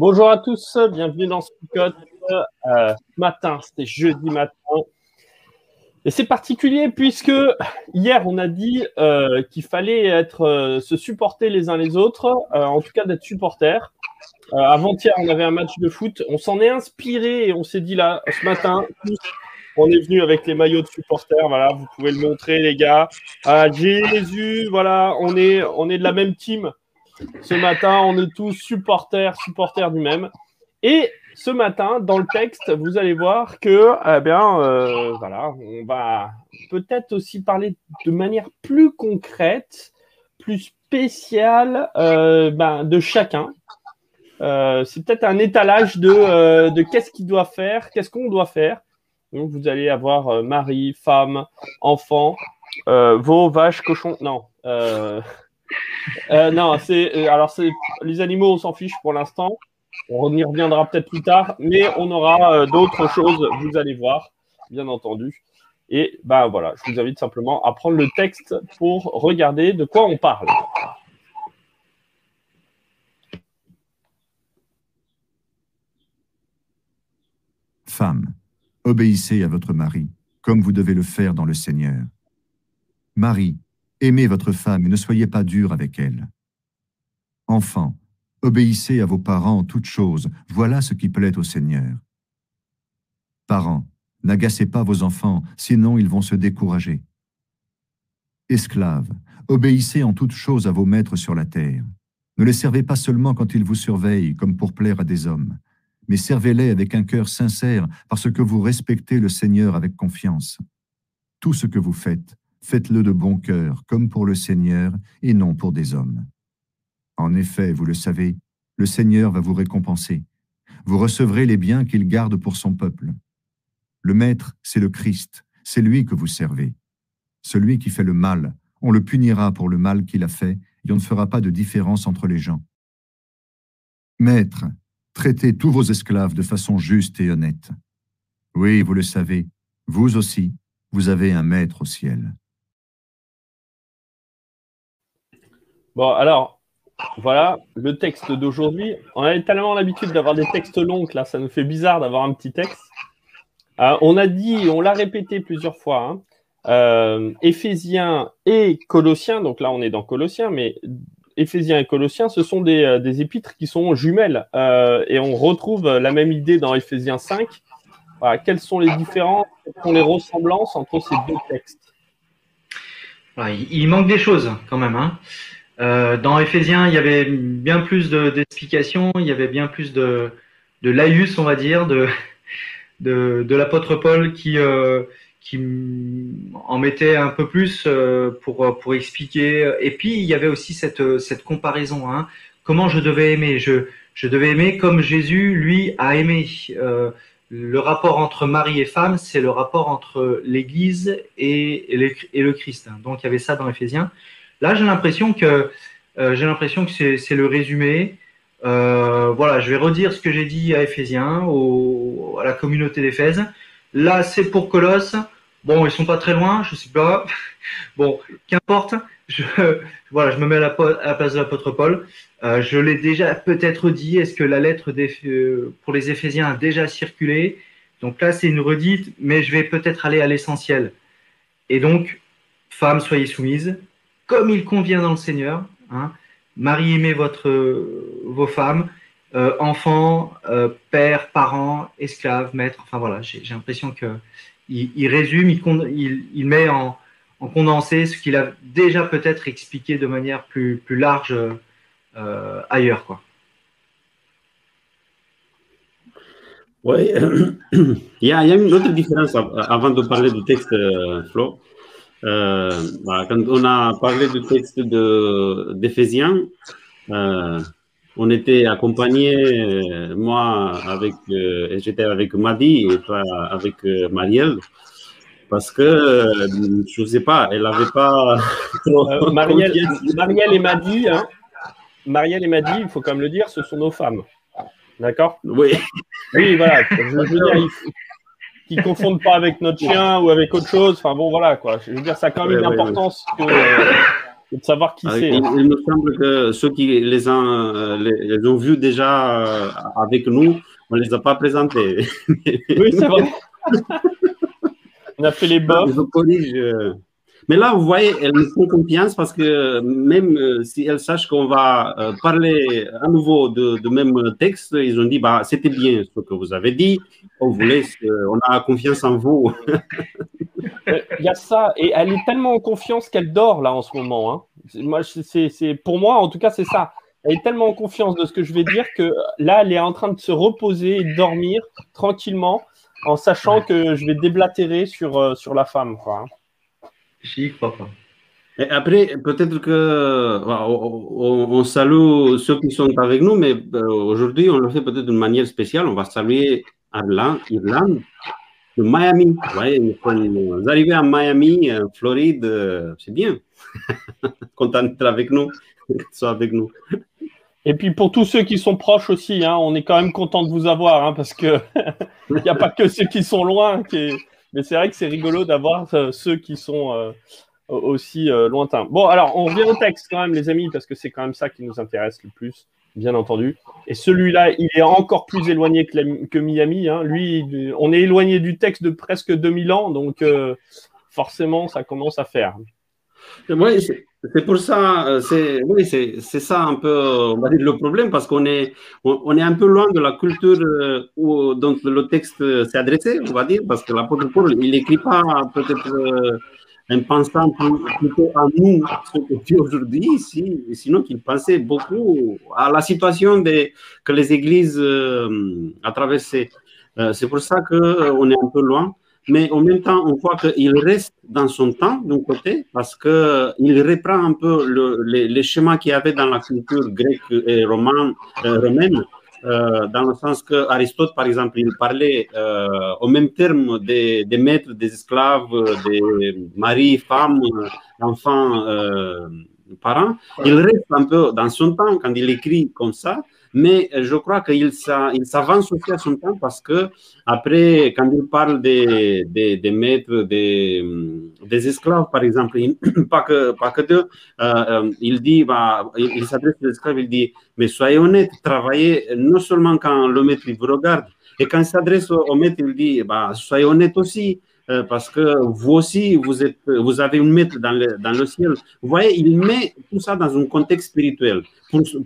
Bonjour à tous, bienvenue dans ce code. Euh, matin, c'était jeudi matin. Et c'est particulier puisque hier, on a dit euh, qu'il fallait euh, se supporter les uns les autres, en tout cas d'être supporters. Avant-hier, on avait un match de foot. On s'en est inspiré et on s'est dit là, ce matin, on est venu avec les maillots de supporters. Voilà, vous pouvez le montrer, les gars. Ah, Jésus, voilà, on est de la même team. Ce matin, on est tous supporters, supporters du même. Et ce matin, dans le texte, vous allez voir que, eh bien, euh, voilà, on va peut-être aussi parler de manière plus concrète, plus spéciale euh, ben, de chacun. Euh, c'est peut-être un étalage de, de qu'est-ce qu'il doit faire, qu'est-ce qu'on doit faire. Donc, vous allez avoir mari, femme, enfant, vos vaches, cochons. Non. Euh, non, c'est euh, alors c'est les animaux, on s'en fiche pour l'instant. On y reviendra peut-être plus tard, mais on aura euh, d'autres choses. Vous allez voir, bien entendu. Et ben voilà, je vous invite simplement à prendre le texte pour regarder de quoi on parle. Femme, obéissez à votre mari, comme vous devez le faire dans le Seigneur. Marie, Aimez votre femme et ne soyez pas dur avec elle. Enfants, obéissez à vos parents en toutes choses, voilà ce qui plaît au Seigneur. Parents, n'agacez pas vos enfants, sinon ils vont se décourager. Esclaves, obéissez en toutes choses à vos maîtres sur la terre. Ne les servez pas seulement quand ils vous surveillent, comme pour plaire à des hommes, mais servez-les avec un cœur sincère, parce que vous respectez le Seigneur avec confiance. Tout ce que vous faites, Faites-le de bon cœur, comme pour le Seigneur, et non pour des hommes. En effet, vous le savez, le Seigneur va vous récompenser. Vous recevrez les biens qu'il garde pour son peuple. Le Maître, c'est le Christ, c'est lui que vous servez. Celui qui fait le mal, on le punira pour le mal qu'il a fait, et on ne fera pas de différence entre les gens. Maître, traitez tous vos esclaves de façon juste et honnête. Oui, vous le savez, vous aussi, vous avez un maître au ciel. Bon, alors, voilà, le texte d'aujourd'hui. On a tellement l'habitude d'avoir des textes longs que là, ça nous fait bizarre d'avoir un petit texte. Euh, on a dit, on l'a répété plusieurs fois, hein, euh, Éphésiens et Colossiens, donc là on est dans Colossiens, mais Éphésiens et Colossiens, ce sont des, euh, épîtres qui sont jumelles. et on retrouve la même idée dans Éphésiens 5. quelles sont les différences, quelles sont les ressemblances entre ces deux textes? Il, manque des choses quand même. Hein. Euh, dans Ephésiens, il y avait bien plus d'explications, il y avait bien plus de, de laïus, on va dire, de, de, l'apôtre Paul qui, euh, qui en mettait un peu plus euh, pour, expliquer. Et puis, il y avait aussi cette, comparaison. Hein. Comment je devais aimer? Je, devais aimer comme Jésus, lui, a aimé. Le rapport entre mari et femme, c'est le rapport entre l'Église et, le Christ. Donc, il y avait ça dans Ephésiens. Là, j'ai l'impression que euh, j'ai l'impression que c'est le résumé. Euh, voilà, je vais redire ce que j'ai dit à Éphésiens, à la communauté d'Éphèse. Là, c'est pour Colosse. Bon, ils sont pas très loin, je sais pas. bon, qu'importe. Je, voilà, je me mets à la, place de l'apôtre Paul. Euh, je l'ai déjà peut-être dit. Est-ce que la lettre pour les Éphésiens a déjà circulé? Donc là, c'est une redite, mais je vais peut-être aller à l'essentiel. Et donc, femmes, soyez soumises comme il convient dans le Seigneur. Hein. Marie, aimez votre, euh, vos femmes, euh, enfants, euh, pères, parents, esclaves, maîtres. Enfin voilà, j'ai l'impression qu'il il résume, il, met en, en, condensé ce qu'il a déjà peut-être expliqué de manière plus, large ailleurs. Quoi. Oui, il y, a, une autre différence avant de parler du texte, Flo. Bah, quand on a parlé du texte d'Éphésiens, on était accompagné, moi, avec, j'étais avec Madi et toi avec Marielle parce que je ne sais pas, elle n'avait pas. Euh, Marielle, Marielle, et Madi, hein, Marielle et Madi, il faut quand même le dire, ce sont nos femmes. D'accord? Oui. Oui, voilà. Je, veux dire, qu'ils ne confondent pas avec notre chien ou avec autre chose. Enfin bon, voilà quoi. Je veux dire, ça a quand même une importance que, de savoir qui c'est. Il, il, me semble que ceux qui les, ont, euh, les, ont vus déjà euh, avec nous, on ne les a pas présentés. oui, c'est vrai. On a fait les. Euh. Mais là, vous voyez, elles me font confiance parce que même euh, si elles sachent qu'on va euh, parler à nouveau de, même texte, ils ont dit bah, c'était bien ce que vous avez dit, on vous laisse, on a confiance en vous. Il y a ça, et elle est tellement en confiance qu'elle dort là en ce moment. Hein. Moi, c'est, pour moi, en tout cas, c'est ça. Elle est tellement en confiance de ce que je vais dire que là, elle est en train de se reposer et de dormir tranquillement en sachant que je vais déblatérer sur, euh, sur la femme. Quoi. J'y crois pas. Et après, peut-être que on, salue ceux qui sont avec nous, mais euh, aujourd'hui, on le fait peut-être d'une manière spéciale. On va saluer Irlande, Irlande de Miami. vous arrivez à Miami, Floride, euh, c'est bien. Content d'être avec nous, soit avec nous. Et puis pour tous ceux qui sont proches aussi, hein, on est quand même content de vous avoir, hein, parce que il n'y a pas que ceux qui sont loin. Qui Mais c'est vrai que c'est rigolo d'avoir euh, ceux qui sont euh, aussi euh, lointains. Bon, alors on revient au texte quand même, les amis, parce que c'est quand même ça qui nous intéresse le plus, bien entendu. Et celui-là, il est encore plus éloigné que, Miami. Hein. Lui, on est éloigné du texte de presque 2000 ans, donc forcément, ça commence à faire. Oui, c'est pour ça, euh, c'est oui, c'est ça un peu, on va dire le problème parce qu'on est on, est un peu loin de la culture euh, où dont le texte s'est adressé, on va dire, parce que l'apôtre Paul, il n'écrit pas peut-être euh, en pensant plutôt à nous, ce que fait aujourd'hui ici, sinon qu'il pensait beaucoup à la situation des, que les églises euh, traversée. c'est pour ça qu'on est un peu loin mais en même temps, on voit qu'il reste dans son temps d'un côté, parce qu'il reprend un peu le, les, schémas qu'il y avait dans la culture grecque et romaine, euh, romaine euh, dans le sens que Aristote, par exemple, il parlait euh, au même terme des, des, maîtres, des esclaves, des maris, femmes, enfants, parents. Il reste un peu dans son temps quand il écrit comme ça mais euh, je crois qu'il s'avance aussi à son temps parce que après, quand il parle des, des, maîtres, des, des, esclaves, par exemple, pas que, pas que deux, euh, euh, il dit, bah, il, s'adresse aux esclaves, il dit, mais soyez honnêtes, travaillez non seulement quand le maître vous regarde, et quand il s'adresse au, maître, il dit, bah, soyez honnête aussi, parce que vous aussi, vous, êtes, vous avez une maître dans le, dans le ciel. Vous voyez, il met tout ça dans un contexte spirituel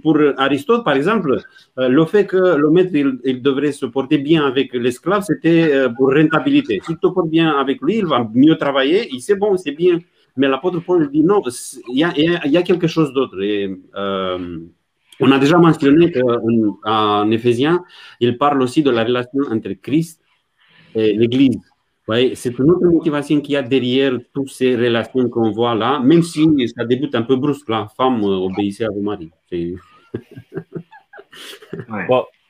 pour, Aristote, par exemple, euh, le fait que le maître il, devrait se porter bien avec l'esclave, c'était euh, pour rentabilité. Si tu te portes bien avec lui, il va mieux travailler, il c'est bon, c'est bien. Mais l'apôtre Paul dit non, il y a, y a, quelque chose d'autre. Euh, on a déjà mentionné qu'en Éphésiens, il parle aussi de la relation entre Christ et l'Église. Ouais, c'est une autre motivation qu'il y a derrière toutes ces relations qu'on voit là, même si ça débute un peu brusque, la femme euh, obéissait à vos maris.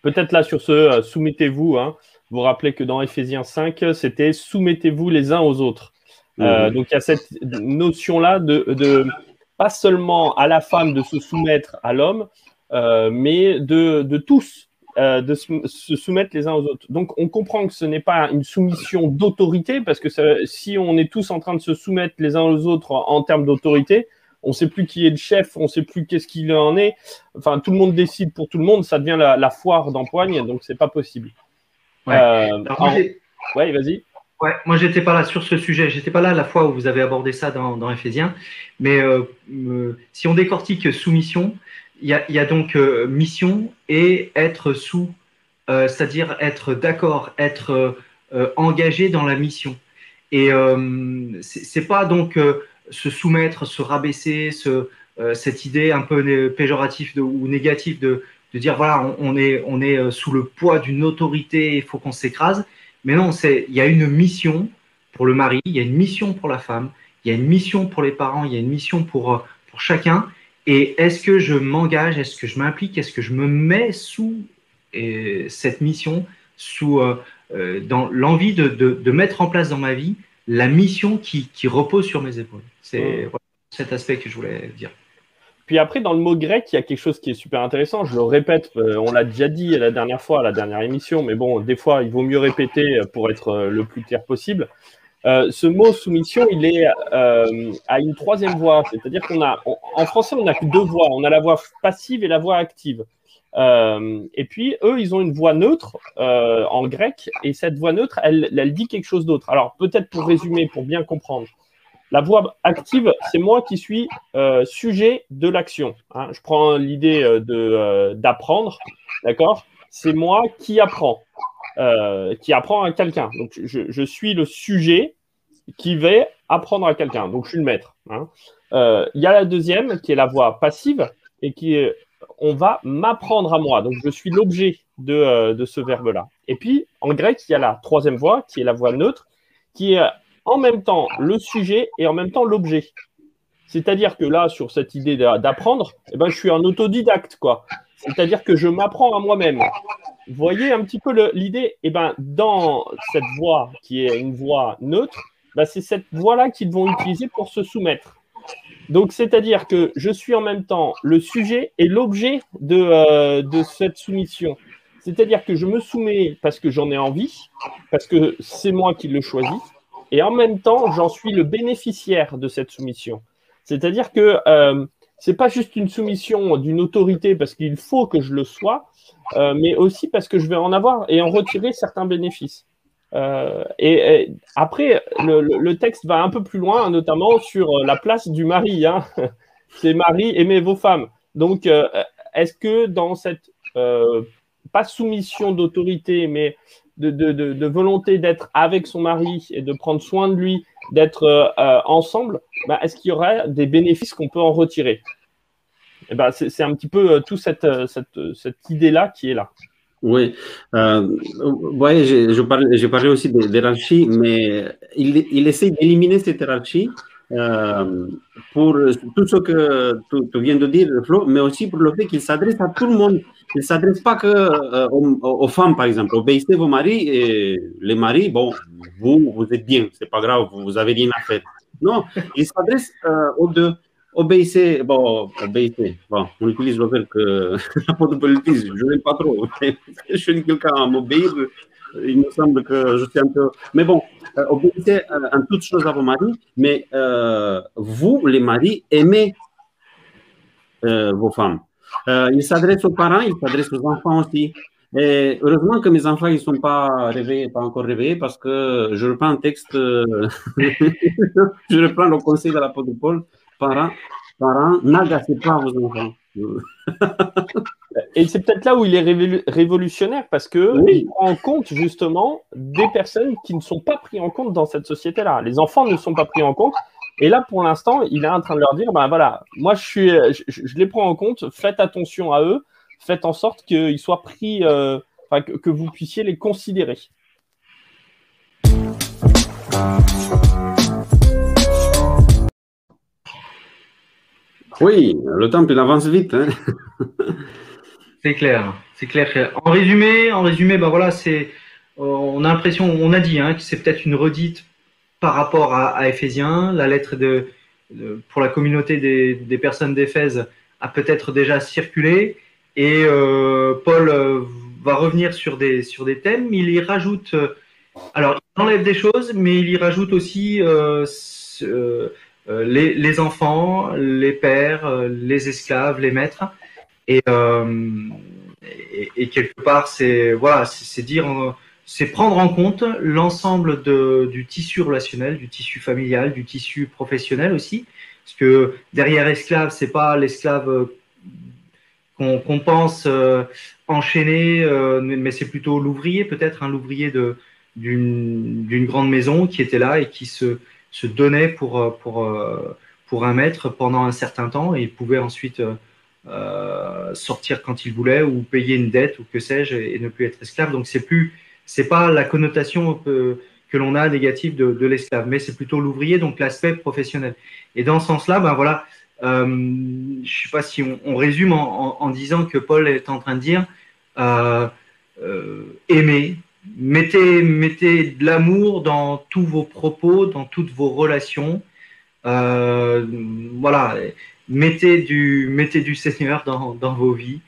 Peut-être là sur ce, euh, soumettez-vous. Hein. Vous vous rappelez que dans Ephésiens 5, c'était soumettez-vous les uns aux autres. Euh, donc il y a cette notion-là de, de, pas seulement à la femme de se soumettre à l'homme, mais de, de tous euh, de se soumettre les uns aux autres. Donc, on comprend que ce n'est pas une soumission d'autorité, parce que si on est tous en train de se soumettre les uns aux autres en, termes d'autorité, on ne sait plus qui est le chef, on ne sait plus qu'est-ce qu'il en est. Enfin, tout le monde décide pour tout le monde, ça devient la, foire d'empoigne, donc c'est pas possible. Ouais, euh, vas-y. Ouais, moi j'étais pas là sur ce sujet, j'étais pas là à la fois où vous avez abordé ça dans, dans Ephésiens, mais euh, si on décortique soumission, il y, a, donc euh, mission et être sous, euh, c'est-à-dire être d'accord, être euh, engagé dans la mission. Et c'est pas donc se soumettre, se rabaisser, ce, cette idée un peu péjorative ou négative de, dire voilà, on, est, on est sous le poids d'une autorité, il faut qu'on s'écrase. Mais non, il y a une mission pour le mari, il y a une mission pour la femme, il y a une mission pour les parents, il y a une mission pour, pour chacun. Et est-ce que je m'engage, est-ce que je m'implique, est-ce que je me mets sous cette mission, sous dans l'envie de, de, mettre en place dans ma vie la mission qui, qui repose sur mes épaules? C'est mmh. cet aspect que je voulais dire. Puis après, dans le mot grec, il y a quelque chose qui est super intéressant. Je le répète, euh, on l'a déjà dit la dernière fois, la dernière émission, mais bon, des fois, il vaut mieux répéter pour être euh, le plus clair possible. Euh, ce mot soumission, il est à une troisième voix, c'est-à-dire qu'on a, en français, on n'a que deux voix. On a la voix passive et la voix active. et puis, eux, ils ont une voix neutre en grec, et cette voix neutre, elle, elle dit quelque chose d'autre. Alors, peut-être pour résumer, pour bien comprendre. La voix active, c'est moi qui suis euh, sujet de l'action. Hein. Je prends l'idée euh, euh, d'apprendre, d'accord? C'est moi qui apprends, qui apprend à quelqu'un. Donc, je, suis le sujet qui va apprendre à quelqu'un. Donc, je suis le maître. Hein. Il y a la deuxième qui est la voix passive et qui est on va m'apprendre à moi. Donc, je suis l'objet de, de ce verbe-là. Et puis, en grec, il y a la troisième voix qui est la voix neutre qui est en même temps le sujet et en même temps l'objet. C'est-à-dire que là, sur cette idée d'apprendre, eh ben, je suis un autodidacte, quoi. C'est-à-dire que je m'apprends à moi-même. Voyez un petit peu l'idée? Eh ben, dans cette voix qui est une voix neutre, ben, c'est cette voix-là qu'ils vont utiliser pour se soumettre. Donc, c'est-à-dire que je suis en même temps le sujet et l'objet de, euh, de cette soumission. C'est-à-dire que je me soumets parce que j'en ai envie, parce que c'est moi qui le choisis, et en même temps, j'en suis le bénéficiaire de cette soumission. C'est-à-dire que euh, ce n'est pas juste une soumission d'une autorité parce qu'il faut que je le sois, euh, mais aussi parce que je vais en avoir et en retirer certains bénéfices. Euh, et, après, le, texte va un peu plus loin, notamment sur la place du mari. Hein. C'est mari, aimez vos femmes. Donc, est-ce que dans cette, pas soumission d'autorité, mais de, volonté d'être avec son mari et de prendre soin de lui, d'être euh, euh, ensemble, bah, est-ce qu'il y aurait des bénéfices qu'on peut en retirer? Et eh ben, C'est un petit peu euh, toute cette, cette, idée-là qui est là. Oui, ouais, je, parlais, aussi d'hierarchie, mais il, il essaie d'éliminer cette hiérarchie euh, pour tout ce que tu, viens de dire, Flo, mais aussi pour le fait qu'il s'adresse à tout le monde. Il ne s'adresse pas que euh, aux, femmes, par exemple. Obéissez vos maris et les maris, bon, vous, vous êtes bien, c'est pas grave, vous avez rien à faire. Non, il s'adresse euh, aux deux. Obéissez, bon, obéissez. Bon, on utilise le verbe que l'apôtre Paul. Je n'aime pas trop. je dis quelqu'un à m'obéir, il me semble que je suis un peu. Mais bon, obéissez euh, en toutes choses à vos maris, mais vous, les maris, aimez vos femmes. Il s'adresse aux parents, il s'adresse aux enfants aussi. Et heureusement que mes enfants ne sont pas réveillés, pas encore réveillés, parce que je reprends un texte, je reprends le conseil de l'apôtre Paul, parents, parents, n'agacez pas vos enfants. Et c'est peut-être là où il est révolutionnaire parce que il prend en compte justement des personnes qui ne sont pas prises en compte dans cette société-là. Les enfants ne sont pas pris en compte. Et là, pour l'instant, il est en train de leur dire, ben voilà, moi je suis, je, les prends en compte. Faites attention à eux. Faites en sorte qu'ils soient pris, euh, que, que vous puissiez les considérer. Oui, le temps il avance vite. Hein. c'est clair, c'est clair. En résumé, en résumé, ben voilà, c'est, on a l'impression, on a dit hein, que c'est peut-être une redite par rapport à, à Éphésiens. La lettre de, pour la communauté des, personnes d'Éphèse a peut-être déjà circulé et euh, Paul euh, va revenir sur des sur des thèmes. Il y rajoute, euh, alors il enlève des choses, mais il y rajoute aussi euh, les, enfants, les pères, les esclaves, les maîtres. Et, et, quelque part, c'est voilà, c'est dire, c'est prendre en compte l'ensemble du tissu relationnel, du tissu familial, du tissu professionnel aussi, parce que derrière esclave, c'est pas l'esclave qu'on pense enchaîné, mais c'est plutôt l'ouvrier peut-être, un hein, l'ouvrier d'une grande maison qui était là et qui se se donnait pour, euh, pour, euh, pour un maître pendant un certain temps et il pouvait ensuite sortir quand il voulait ou payer une dette ou que sais-je et, ne plus être esclave. Donc c'est plus, c'est pas la connotation que, que l'on a négative de, l'esclave, mais c'est plutôt l'ouvrier, donc l'aspect professionnel. Et dans ce sens-là, ben voilà, euh, je sais pas si on, résume en, disant que Paul est en train de dire euh, euh, aimez, mettez, mettez de l'amour dans tous vos propos, dans toutes vos relations. voilà, mettez du, mettez du Seigneur dans, dans vos vies.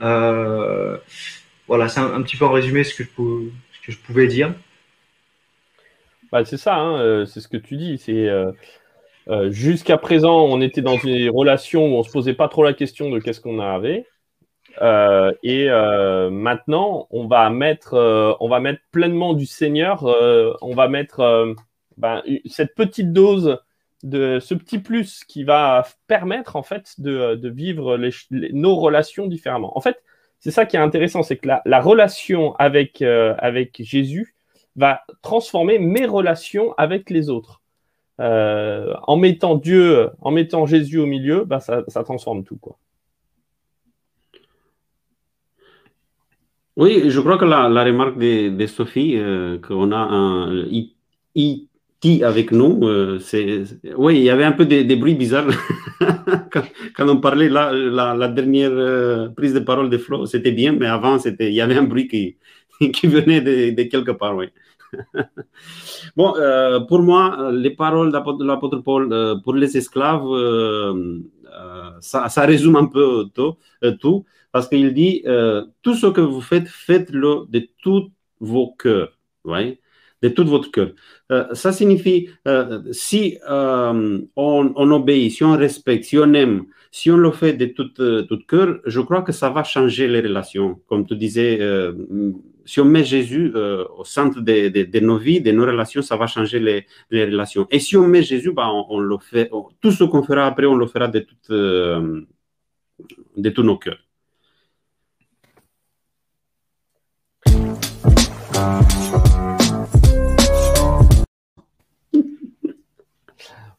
voilà, c'est un, petit peu en résumé ce que je, ce que je pouvais dire. Bah, c'est ça, hein, c'est ce que tu dis. C'est euh, jusqu'à présent, on était dans des relations où on se posait pas trop la question de qu'est-ce qu'on avait. Euh, et euh, maintenant, on va mettre, on va mettre pleinement du Seigneur. on va mettre ben, cette petite dose de ce petit plus qui va permettre en fait de, vivre nos relations différemment. En fait, c'est ça qui est intéressant, c'est que la, la relation avec, avec Jésus va transformer mes relations avec les autres. Euh, en mettant Dieu, en mettant Jésus au milieu, bah, ça, transforme tout. Quoi. Oui, je crois que la, remarque de, Sophie, euh, qu'on a un IT avec nous, euh, c'est, oui, il y avait un peu des, bruits bizarres quand, on parlait là, la, dernière prise de parole de Flo, c'était bien, mais avant, c'était, il y avait un bruit qui, qui venait de, quelque part, oui. bon, euh, pour moi, les paroles de l'apôtre Paul euh, pour les esclaves, euh, ça, résume un peu tout, tout parce qu'il dit tout ce que vous faites, faites-le de tous vos cœurs. Ouais de tout votre cœur. ça signifie, si on, on, obéit, si on respecte, si on aime, si on le fait de tout, tout cœur, je crois que ça va changer les relations. Comme tu disais, si on met Jésus euh, au centre de, nos vies, de nos relations, ça va changer les, relations. Et si on met Jésus, bah, on, le fait, tout ce qu'on fera après, on le fera de, tout, euh, de tous nos cœurs.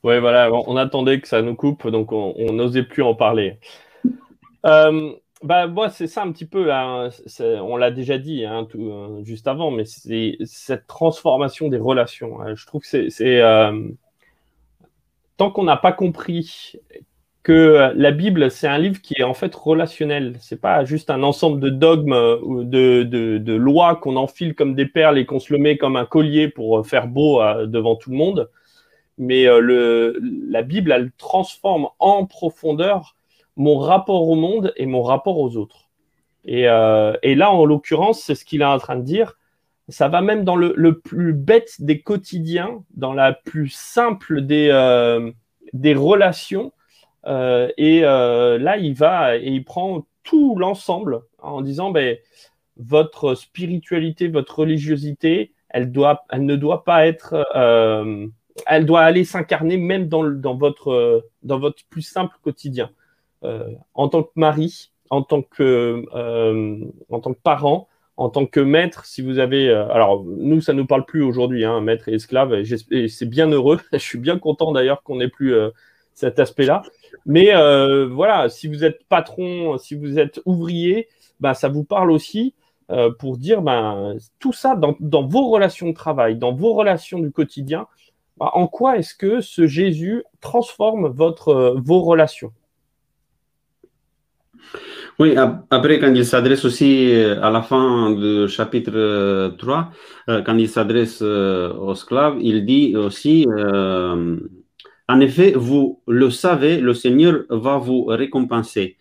Oui, voilà, on attendait que ça nous coupe, donc on n'osait plus en parler. Euh, bah, moi, c'est ça un petit peu. Hein, on l'a déjà dit hein, tout, euh, juste avant, mais c'est cette transformation des relations. Hein. je trouve que c'est. Euh, tant qu'on n'a pas compris que la Bible, c'est un livre qui est en fait relationnel. C'est pas juste un ensemble de dogmes ou de, de, de lois qu'on enfile comme des perles et qu'on se le met comme un collier pour faire beau devant tout le monde. Mais le, la Bible, elle transforme en profondeur mon rapport au monde et mon rapport aux autres. Et, euh, et là, en l'occurrence, c'est ce qu'il est en train de dire. Ça va même dans le, le, plus bête des quotidiens, dans la plus simple des, euh, des relations. Euh, et euh, là, il va et il prend tout l'ensemble en disant ben, votre spiritualité, votre religiosité, elle, doit, elle ne doit pas être. Euh, elle doit aller s'incarner même dans, dans, votre, dans votre plus simple quotidien. Euh, en tant que mari, en tant que, euh, en tant que parent, en tant que maître, si vous avez. Euh, alors, nous, ça ne nous parle plus aujourd'hui, hein, maître et esclave, et, c'est bien heureux. Je suis bien content d'ailleurs qu'on n'ait plus cet aspect-là. Mais voilà, si vous êtes patron, si vous êtes ouvrier, bah, ça vous parle aussi pour dire ben, tout ça dans, dans, vos relations de travail, dans vos relations du quotidien. Bah, en quoi est-ce que ce Jésus transforme votre, vos relations? Oui, après, quand il s'adresse aussi euh, à la fin du chapitre 3, euh, euh, quand il s'adresse aux esclaves, il dit aussi, en effet, vous le savez, le Seigneur va vous récompenser.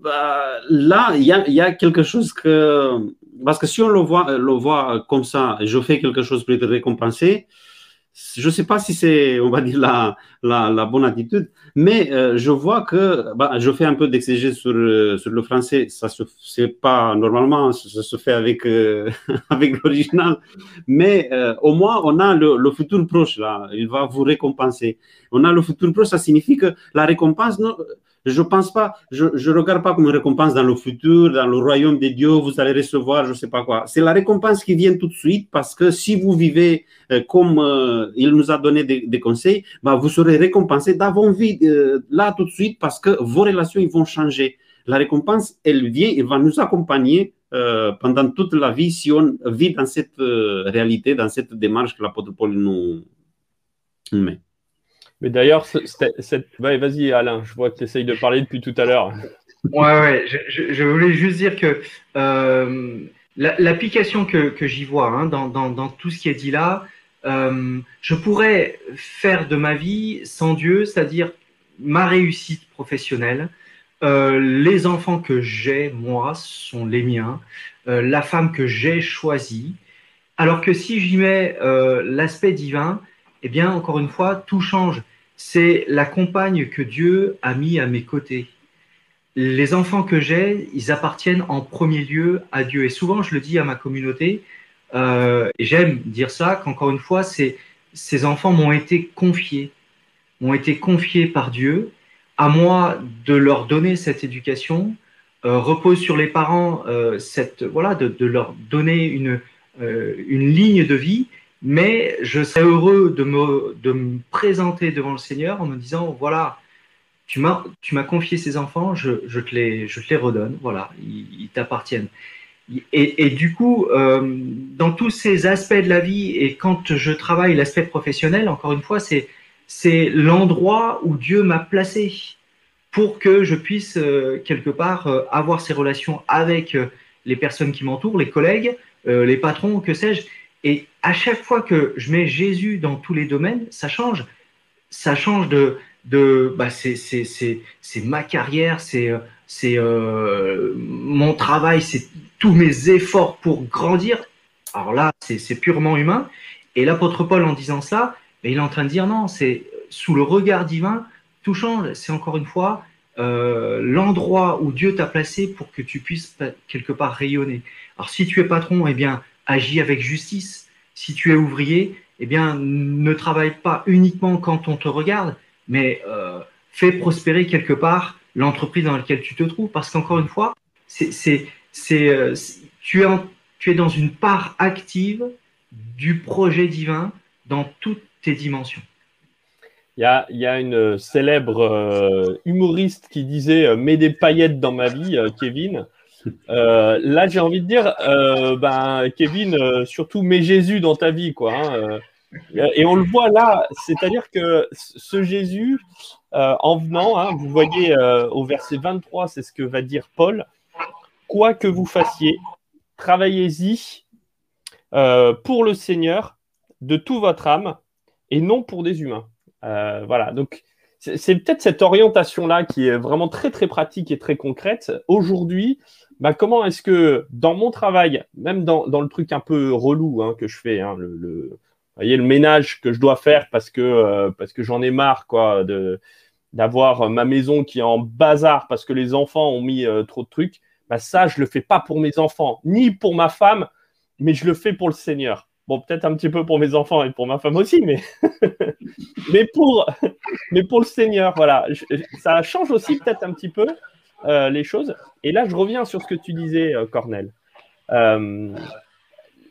Bah, là, il y a, quelque chose que... Parce que si on le voit, le voit comme ça, je fais quelque chose pour être récompensé, je ne sais pas si c'est, on va dire, la, la, bonne attitude, mais euh, je vois que bah, je fais un peu d'exégèse sur, euh, sur le français. Ça se fait pas normalement, ça se fait avec, euh, avec l'original, mais au moins on a le, le, futur proche là. Il va vous récompenser. On a le futur proche, ça signifie que la récompense, Je pense pas, je ne regarde pas comme une récompense dans le futur, dans le royaume des dieux, vous allez recevoir, je ne sais pas quoi. C'est la récompense qui vient tout de suite parce que si vous vivez euh, comme euh, il nous a donné des, conseils, bah, vous serez récompensé d'avoir vie euh, là tout de suite parce que vos relations ils vont changer. La récompense, elle vient, elle va nous accompagner pendant toute la vie si on vit dans cette réalité, dans cette démarche que l'apôtre Paul nous met. Mais d'ailleurs, vas-y Alain, je vois que tu essayes de parler depuis tout à l'heure. Ouais, ouais, je, voulais juste dire que euh, l'application que, j'y vois hein, dans, tout ce qui est dit là, euh, je pourrais faire de ma vie sans Dieu, c'est-à-dire ma réussite professionnelle, euh, les enfants que j'ai, moi, sont les miens, la femme que j'ai choisie, alors que si j'y mets l'aspect divin, eh bien, encore une fois, tout change. C'est la compagne que Dieu a mis à mes côtés. Les enfants que j'ai, ils appartiennent en premier lieu à Dieu. Et souvent, je le dis à ma communauté, euh, et j'aime dire ça, qu'encore une fois, ces enfants m'ont été confiés, m'ont été confiés par Dieu. À moi de leur donner cette éducation, euh, repose sur les parents euh, cette, voilà, de, de, leur donner une, une ligne de vie mais je serais heureux de me, de me présenter devant le Seigneur en me disant, voilà, tu m'as, confié ces enfants, je, je, te les, je te les redonne, voilà, ils, t'appartiennent. Et, et, du coup, euh, dans tous ces aspects de la vie, et quand je travaille l'aspect professionnel, encore une fois, c'est, l'endroit où Dieu m'a placé pour que je puisse, euh, quelque part, euh, avoir ces relations avec les personnes qui m'entourent, les collègues, les patrons, que sais-je. Et à chaque fois que je mets Jésus dans tous les domaines, ça change. Ça change de, de bah c'est, ma carrière, c'est, c'est euh, mon travail, c'est tous mes efforts pour grandir. Alors là, c'est, purement humain. Et l'apôtre Paul, en disant ça, il est en train de dire non, c'est sous le regard divin, tout change. C'est encore une fois euh, l'endroit où Dieu t'a placé pour que tu puisses quelque part rayonner. Alors si tu es patron, eh bien, agis avec justice. Si tu es ouvrier, eh bien, ne travaille pas uniquement quand on te regarde, mais euh, fais prospérer quelque part l'entreprise dans laquelle tu te trouves. Parce qu'encore une fois, c'est, c'est, euh, tu, es dans une part active du projet divin dans toutes tes dimensions. Il y a, y a, une célèbre euh, humoriste qui disait Mets des paillettes dans ma vie, Kevin. Euh, là, j'ai envie de dire, euh, ben, Kevin, euh, surtout mets Jésus dans ta vie, quoi. Hein, et on le voit là, c'est-à-dire que ce Jésus, en venant, hein, vous voyez au verset 23, c'est ce que va dire Paul, quoi que vous fassiez, travaillez-y pour le Seigneur de toute votre âme et non pour des humains. voilà, donc c'est peut-être cette orientation-là qui est vraiment très très pratique et très concrète. Aujourd'hui, bah, comment est-ce que dans mon travail, même dans, le truc un peu relou hein, que je fais, hein, le, ménage que je dois faire parce que, euh, j'en ai marre d'avoir ma maison qui est en bazar parce que les enfants ont mis euh, trop de trucs, bah, ça, je le fais pas pour mes enfants, ni pour ma femme, mais je le fais pour le Seigneur. Bon, peut-être un petit peu pour mes enfants et pour ma femme aussi, mais, mais pour le Seigneur, voilà. ça change aussi peut-être un petit peu euh, les choses. Et là, je reviens sur ce que tu disais, euh, Cornel. Euh,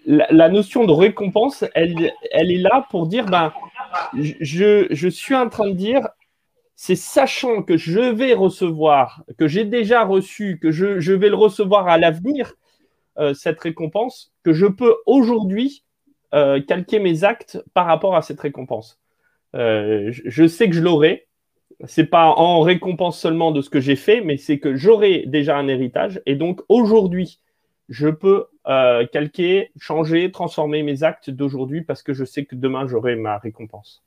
la, notion de récompense, elle, est là pour dire, ben, je, suis en train de dire, c'est sachant que je vais recevoir, que j'ai déjà reçu, que je, vais le recevoir à l'avenir, cette récompense, que je peux aujourd'hui calquer mes actes par rapport à cette récompense. Je, sais que je l'aurai, c'est pas en récompense seulement de ce que j'ai fait, mais c'est que j'aurai déjà un héritage. Et donc aujourd'hui, je peux euh, calquer, changer, transformer mes actes d'aujourd'hui parce que je sais que demain, j'aurai ma récompense.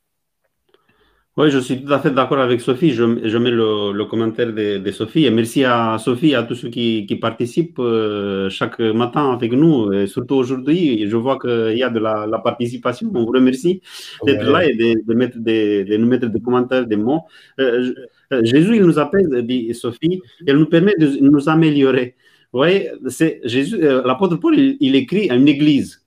Oui, je suis tout à fait d'accord avec Sophie. Je, mets le, commentaire de, Sophie. Et merci à Sophie et à tous ceux qui, participent euh, chaque matin avec nous. Et surtout aujourd'hui, je vois qu'il y a de la, participation. On vous remercie d'être là et de, mettre de, nous mettre des commentaires, des mots. Euh, euh, Jésus, il nous appelle, dit Sophie, il nous permet de nous améliorer. Vous voyez, c'est Jésus, l'apôtre Paul, il, écrit à une église.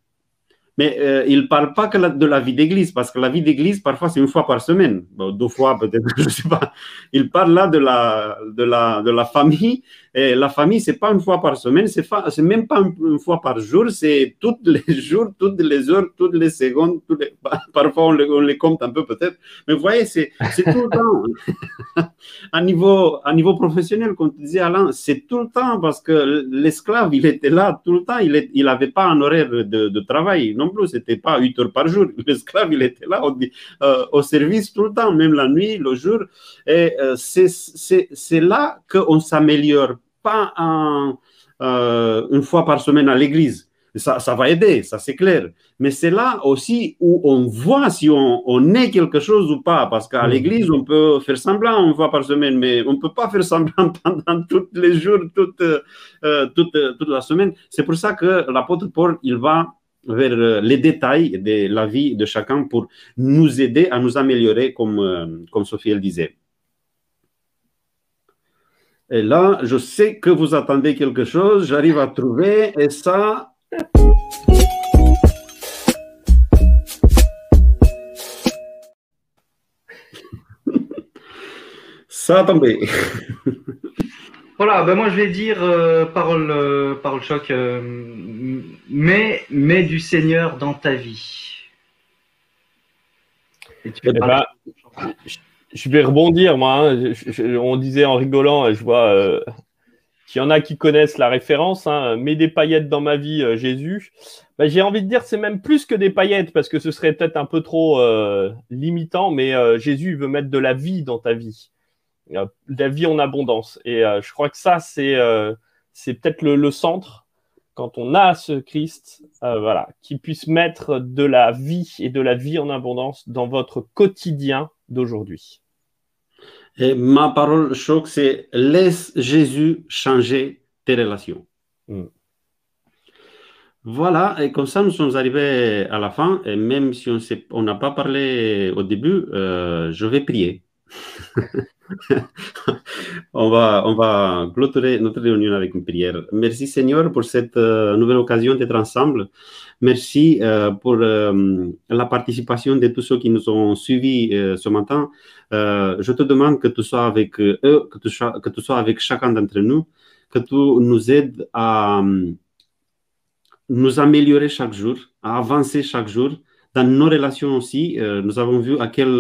Mais euh, il ne parle pas que de la vie d'église, parce que la vie d'église, parfois, c'est une fois par semaine, deux fois peut-être, je ne sais pas. Il parle là de la, de la, de la famille. Et la famille, ce n'est pas une fois par semaine, ce n'est même pas une fois par jour, c'est tous les jours, toutes les heures, toutes les secondes. parfois, on les, compte un peu peut-être. Mais vous voyez, c'est tout le temps. à, niveau, à niveau professionnel, comme tu disais Alain, c'est tout le temps, parce que l'esclave, il était là tout le temps, il n'avait pas un horaire de, de travail non plus, c'était pas 8 heures par jour. L'esclave, il était là au, euh, au, service tout le temps, même la nuit, le jour. Et euh, c'est là qu'on s'améliore, pas euh, une fois par semaine à l'église. Ça, ça, va aider, ça c'est clair. Mais c'est là aussi où on voit si on, on est quelque chose ou pas. Parce qu'à mm. l'église, on peut faire semblant une fois par semaine, mais on ne peut pas faire semblant pendant tous les jours, toute, toute, toute la semaine. C'est pour ça que l'apôtre Paul, il va vers euh, les détails de la vie de chacun pour nous aider à nous améliorer, comme, euh, comme Sophie elle disait. Et là, je sais que vous attendez quelque chose, j'arrive à trouver, et ça... ça a tombé. Voilà, ben moi je vais dire euh, parole, euh, parole choc, euh, mais, mais du Seigneur dans ta vie. Eh ben, je vais rebondir, moi. Hein. on disait en rigolant, je vois qu'il y en a qui connaissent la référence. Hein, mets des paillettes dans ma vie, Jésus. Ben, j'ai envie de dire c'est même plus que des paillettes parce que ce serait peut-être un peu trop limitant, mais Jésus veut mettre de la vie dans ta vie la vie en abondance. Et euh, je crois que ça, c'est euh, peut-être le, centre quand on a ce Christ, euh, voilà, qui puisse mettre de la vie et de la vie en abondance dans votre quotidien d'aujourd'hui. Et ma parole choc, c'est laisse Jésus changer tes relations. Mm. Voilà, et comme ça, nous sommes arrivés à la fin, et même si on n'a pas parlé au début, je vais prier. on, va, on va clôturer notre réunion avec une prière. Merci Seigneur pour cette euh, nouvelle occasion d'être ensemble. Merci euh, pour euh, la participation de tous ceux qui nous ont suivis ce matin. je te demande que tu sois avec eux, que tu sois, que tu sois avec chacun d'entre nous, que tu nous aides à nous améliorer chaque jour, à avancer chaque jour. Dans nos relations aussi, nous avons vu à quel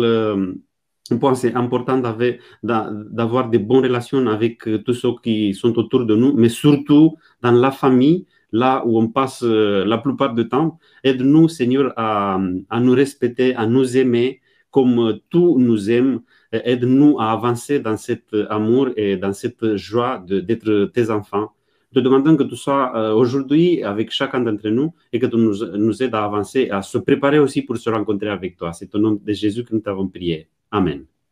je pense c'est important d'avoir de bonnes relations avec euh, tous ceux qui sont autour de nous, mais surtout dans la famille, là où on passe euh, la plupart du temps. Aide-nous, Seigneur, à, à, nous respecter, à nous aimer comme tout nous aime. Aide-nous à avancer dans cet amour et dans cette joie d'être tes enfants. Te demandons que tu sois euh, aujourd'hui avec chacun d'entre nous et que tu nous, nous aides à avancer, à se préparer aussi pour se rencontrer avec toi. C'est au nom de Jésus que nous t'avons prié. Amen.